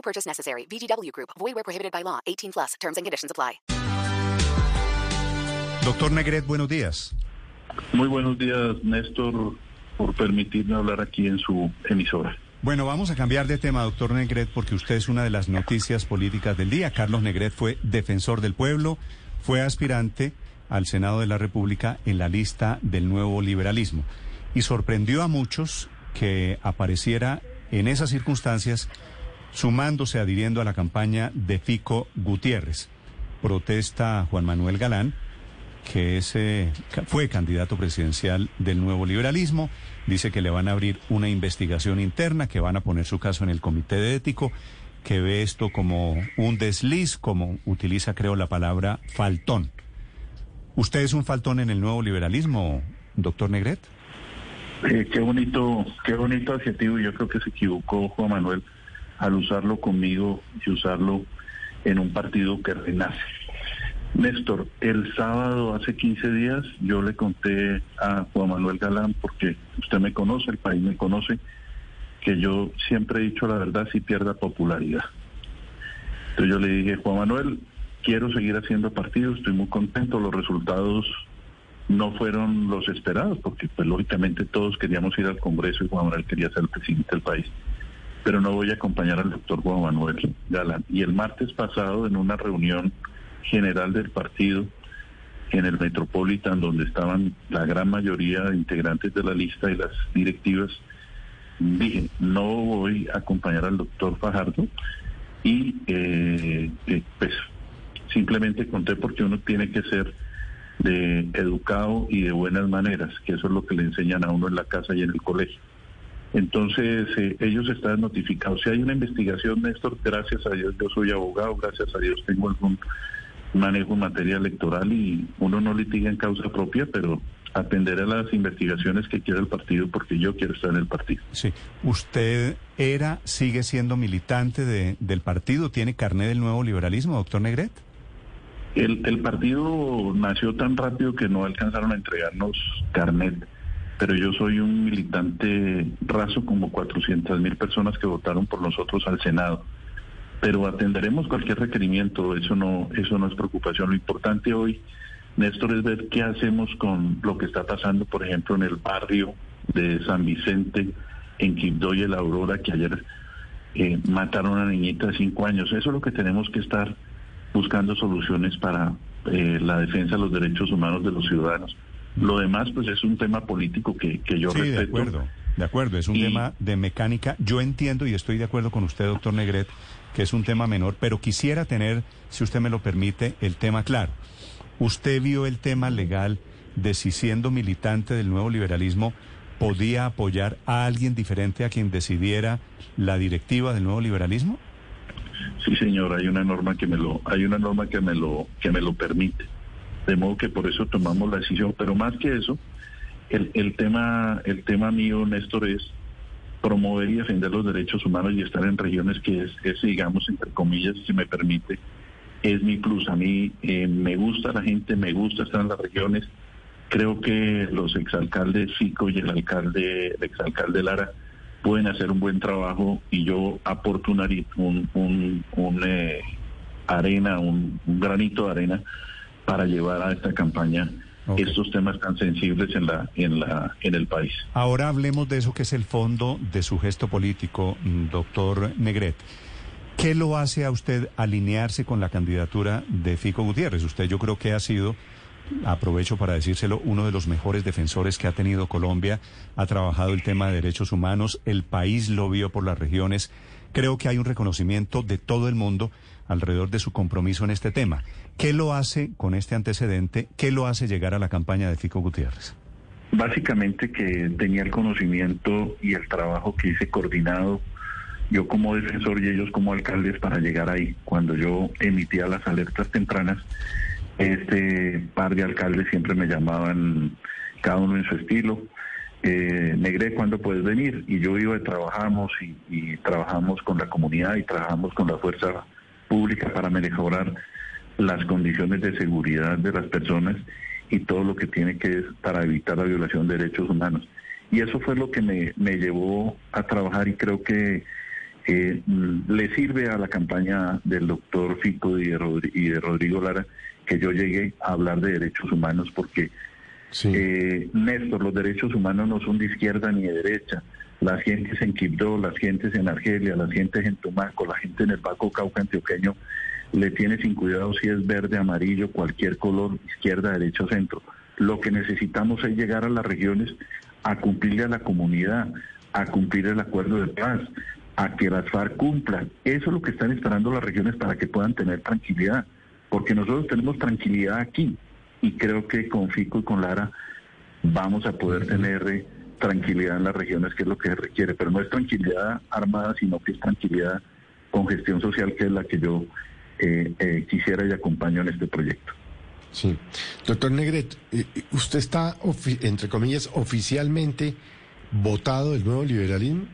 No purchase necessary. VGW Group. Void where prohibited by law. 18 plus. Terms and conditions apply. Doctor Negret, buenos días. Muy buenos días, Néstor, por permitirme hablar aquí en su emisora. Bueno, vamos a cambiar de tema, doctor Negret, porque usted es una de las noticias políticas del día. Carlos Negret fue defensor del pueblo, fue aspirante al Senado de la República en la lista del nuevo liberalismo y sorprendió a muchos que apareciera en esas circunstancias sumándose, adhiriendo a la campaña de Fico Gutiérrez. Protesta Juan Manuel Galán, que es, eh, fue candidato presidencial del nuevo liberalismo. Dice que le van a abrir una investigación interna, que van a poner su caso en el comité de ético, que ve esto como un desliz, como utiliza, creo, la palabra faltón. ¿Usted es un faltón en el nuevo liberalismo, doctor Negret? Eh, qué bonito, qué bonito adjetivo. Yo creo que se equivocó Juan Manuel al usarlo conmigo y usarlo en un partido que renace. Néstor, el sábado hace 15 días yo le conté a Juan Manuel Galán, porque usted me conoce, el país me conoce, que yo siempre he dicho la verdad si pierda popularidad. Entonces yo le dije, Juan Manuel, quiero seguir haciendo partido, estoy muy contento, los resultados no fueron los esperados, porque pues lógicamente todos queríamos ir al Congreso y Juan Manuel quería ser el presidente del país, pero no voy a acompañar al doctor Juan Manuel Galán. Y el martes pasado, en una reunión general del partido en el Metropolitan, donde estaban la gran mayoría de integrantes de la lista y las directivas, dije, no voy a acompañar al doctor Fajardo y eh, eh, pues simplemente conté porque uno tiene que ser de educado y de buenas maneras, que eso es lo que le enseñan a uno en la casa y en el colegio. Entonces, eh, ellos están notificados. Si hay una investigación, Néstor, gracias a Dios, yo soy abogado, gracias a Dios tengo algún manejo en materia electoral y uno no litiga en causa propia, pero atender a las investigaciones que quiera el partido porque yo quiero estar en el partido. Sí. ¿Usted era, sigue siendo militante de, del partido? ¿Tiene carnet del nuevo liberalismo, doctor Negret? El, el partido nació tan rápido que no alcanzaron a entregarnos carnet, pero yo soy un militante raso como 400 mil personas que votaron por nosotros al Senado pero atenderemos cualquier requerimiento, eso no, eso no es preocupación. Lo importante hoy, Néstor, es ver qué hacemos con lo que está pasando, por ejemplo, en el barrio de San Vicente, en Quibdó y La Aurora, que ayer eh, mataron a una niñita de cinco años. Eso es lo que tenemos que estar buscando soluciones para eh, la defensa de los derechos humanos de los ciudadanos. Lo demás, pues, es un tema político que, que yo sí, respeto. de acuerdo. De acuerdo, es un Y- tema de mecánica. Yo entiendo y estoy de acuerdo con usted, doctor Negret, que es un tema menor, pero quisiera tener, si usted me lo permite, el tema claro. ¿Usted vio el tema legal de si siendo militante del nuevo liberalismo podía apoyar a alguien diferente a quien decidiera la directiva del nuevo liberalismo? Sí, señor, hay una norma que me lo, hay una norma que me lo, que me lo permite. De modo que por eso tomamos la decisión. Pero más que eso, el, el tema, el tema mío, Néstor, es promover y defender los derechos humanos y estar en regiones que es, es, digamos, entre comillas, si me permite, es mi plus. A mí eh, me gusta la gente, me gusta estar en las regiones. Creo que los exalcaldes Fico y el alcalde, el exalcalde Lara, pueden hacer un buen trabajo y yo aporto un, un, un, eh, arena, un granito de arena para llevar a esta campaña estos temas tan sensibles en la en la en el país. Ahora hablemos de eso que es el fondo de su gesto político, mm, doctor Negret. ¿Qué lo hace a usted alinearse con la candidatura de Fico Gutiérrez? Usted yo creo que ha sido, aprovecho para decírselo, uno de los mejores defensores que ha tenido Colombia. Ha trabajado el tema de derechos humanos, el país lo vio por las regiones. Creo que hay un reconocimiento de todo el mundo alrededor de su compromiso en este tema. ¿Qué lo hace con este antecedente? ¿Qué lo hace llegar a la campaña de Fico Gutiérrez? Básicamente que tenía el conocimiento y el trabajo que hice coordinado yo como defensor y ellos como alcaldes para llegar ahí. Cuando yo emitía las alertas tempranas, este par de alcaldes siempre me llamaban, cada uno en su estilo, eh, Negre, ¿cuándo puedes venir? Y yo iba y trabajamos y, y trabajamos con la comunidad y trabajamos con la fuerza pública para mejorar las condiciones de seguridad de las personas y todo lo que tiene que ver para evitar la violación de derechos humanos. Y eso fue lo que me, me llevó a trabajar y creo que eh, le sirve a la campaña del doctor Fico y de, y de Rodrigo Lara que yo llegué a hablar de derechos humanos porque, eh, Néstor, los derechos humanos no son de izquierda ni de derecha. Las gentes en Quibdó, las gentes en Argelia, las gentes en Tumaco, la gente en el Baco Cauca antioqueño le tiene sin cuidado si es verde, amarillo, cualquier color, izquierda, derecha centro. Lo que necesitamos es llegar a las regiones a cumplirle a la comunidad, a cumplir el acuerdo de paz, a que las FARC cumplan. Eso es lo que están esperando las regiones para que puedan tener tranquilidad, porque nosotros tenemos tranquilidad aquí y creo que con Fico y con Lara vamos a poder tener eh, tranquilidad en las regiones, que es lo que se requiere, pero no es tranquilidad armada, sino que es tranquilidad con gestión social, que es la que yo eh, eh, quisiera y acompaño en este proyecto. Sí. Doctor Negret, eh, ¿usted está, entre comillas, oficialmente votado del nuevo liberalismo?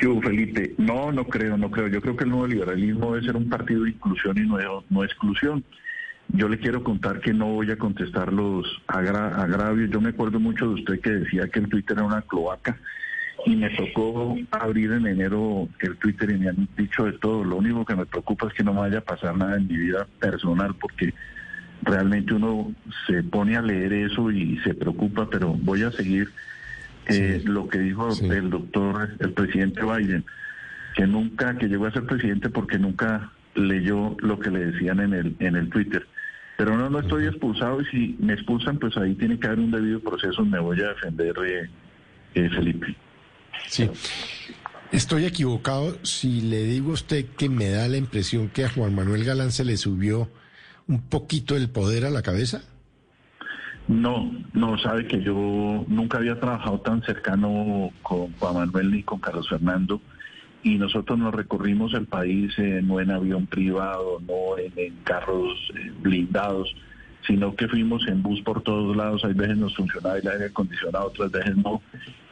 Felipe, no, no creo, no creo. Yo creo que el nuevo liberalismo debe ser un partido de inclusión y no, no exclusión. Yo le quiero contar que no voy a contestar los agravios. Yo me acuerdo mucho de usted que decía que el Twitter era una cloaca y me tocó abrir en enero el Twitter y me han dicho de todo. Lo único que me preocupa es que no me vaya a pasar nada en mi vida personal porque realmente uno se pone a leer eso y se preocupa, pero voy a seguir eh, lo que dijo el doctor, el presidente Biden, que nunca, que llegó a ser presidente porque nunca leyó lo que le decían en el, en el Twitter. Pero no, no estoy expulsado y si me expulsan, pues ahí tiene que haber un debido proceso, me voy a defender, eh, eh Felipe. Sí. Estoy equivocado si le digo a usted que me da la impresión que a Juan Manuel Galán se le subió un poquito el poder a la cabeza. No, no, sabe que yo nunca había trabajado tan cercano con Juan Manuel ni con Carlos Fernando y nosotros nos recorrimos el país eh, no en avión privado, no en, carros eh, blindados, sino que fuimos en bus por todos lados, hay veces nos funcionaba el aire acondicionado, otras veces no,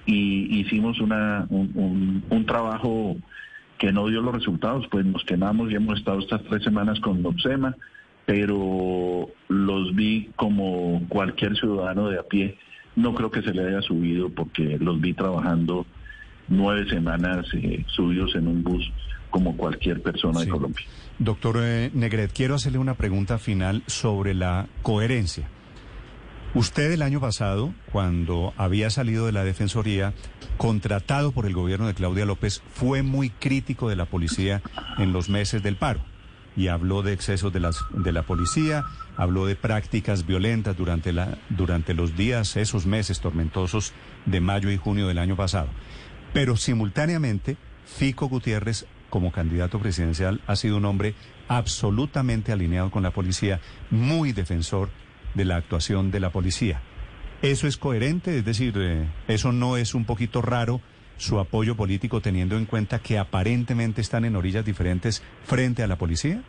y hicimos una, un, trabajo que no dio los resultados, pues nos quemamos y hemos estado estas tres semanas con Noxema, pero vi como cualquier ciudadano de a pie. No creo que se le haya subido porque los vi trabajando nueve semanas eh, subidos en un bus como cualquier persona de Colombia. Doctor eh, Negret, quiero hacerle una pregunta final sobre la coherencia. Usted el año pasado, cuando había salido de la Defensoría, contratado por el gobierno de Claudia López, fue muy crítico de la policía en los meses del paro y habló de excesos de, las, de la policía, habló de prácticas violentas durante, la, durante los días, esos meses tormentosos de mayo y junio del año pasado. Pero simultáneamente, Fico Gutiérrez, como candidato presidencial, ha sido un hombre absolutamente alineado con la policía, muy defensor de la actuación de la policía. ¿Eso es coherente? Es decir, eh, ¿eso no es un poquito raro su apoyo político teniendo en cuenta que aparentemente están en orillas diferentes frente a la policía?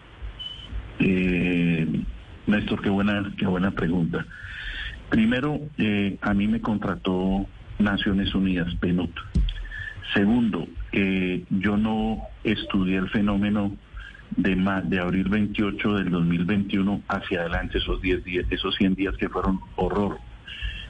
Eh, Néstor, qué buena, qué buena pregunta. Primero, eh, a mí me contrató Naciones Unidas, PNUD. Segundo, eh, yo no estudié el fenómeno de, de abril 28 del 2021 hacia adelante, esos 10 días, esos 100 días que fueron horror.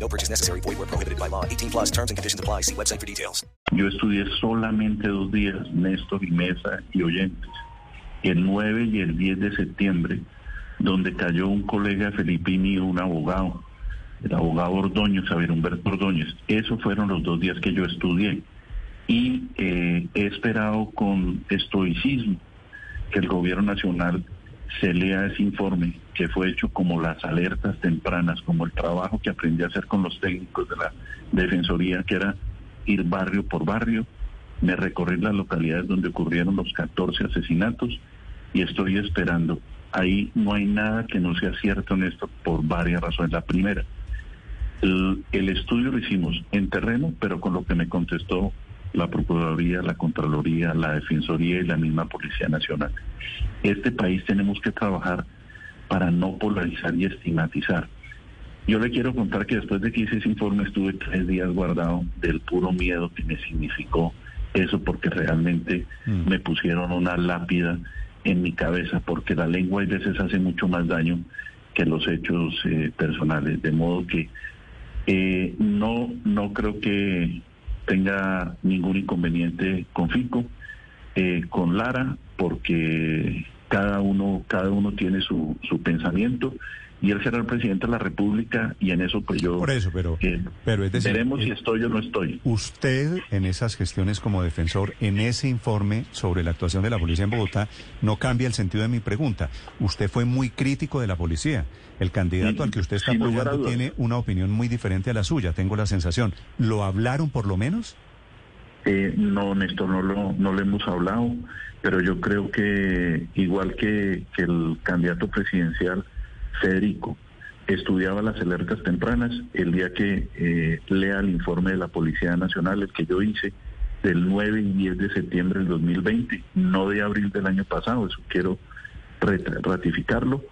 No purchase necessary. Void where prohibited by law. 18 plus terms and conditions apply. See website for details. Yo estudié solamente dos días, Néstor y Mesa y oyentes. El 9 y el 10 de septiembre, donde cayó un colega Felipe mío, un abogado el abogado Ordóñez, Xavier Humberto Ordóñez. Esos fueron los dos días que yo estudié. Y eh, he esperado con estoicismo que el gobierno nacional se lea ese informe que fue hecho como las alertas tempranas, como el trabajo que aprendí a hacer con los técnicos de la Defensoría, que era ir barrio por barrio. Me recorrí las localidades donde ocurrieron los 14 asesinatos y estoy esperando. Ahí no hay nada que no sea cierto en esto por varias razones. La primera, el, el estudio lo hicimos en terreno, pero con lo que me contestó la Procuraduría, la Contraloría, la Defensoría y la misma Policía Nacional. Este país tenemos que trabajar para no polarizar y estigmatizar. Yo le quiero contar que después de que hice ese informe estuve tres días guardado del puro miedo que me significó eso, porque realmente Mm. me pusieron una lápida en mi cabeza, porque la lengua a veces hace mucho más daño que los hechos eh, personales, de modo que eh, no, no creo que tenga ningún inconveniente con Fico, eh, con Lara, porque cada uno, cada uno tiene su, su pensamiento y él será el presidente de la República y en eso pues yo Por eso, pero, eh, pero es decir, veremos si eh, estoy o no estoy. Usted, en esas gestiones como defensor, en ese informe sobre la actuación de la policía en Bogotá, no cambia el sentido de mi pregunta. Usted fue muy crítico de la policía. El candidato al que usted está apoyando tiene una opinión muy diferente a la suya, tengo la sensación. ¿Lo hablaron por lo menos? Eh, no, Néstor, no lo, no lo hemos hablado, pero yo creo que igual que, que el candidato presidencial, Federico, estudiaba las alertas tempranas, el día que eh, lea el informe de la Policía Nacional, el que yo hice, del 9 y 10 de septiembre del 2020, no de abril del año pasado, eso quiero ratificarlo,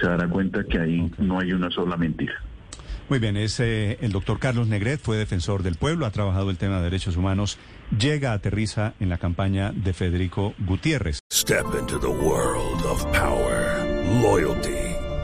se dará cuenta que ahí no hay una sola mentira. Muy bien, es eh, el doctor Carlos Negret, fue defensor del pueblo, ha trabajado el tema de derechos humanos, llega, aterriza en la campaña de Federico Gutiérrez. Step into the world of power, loyalty,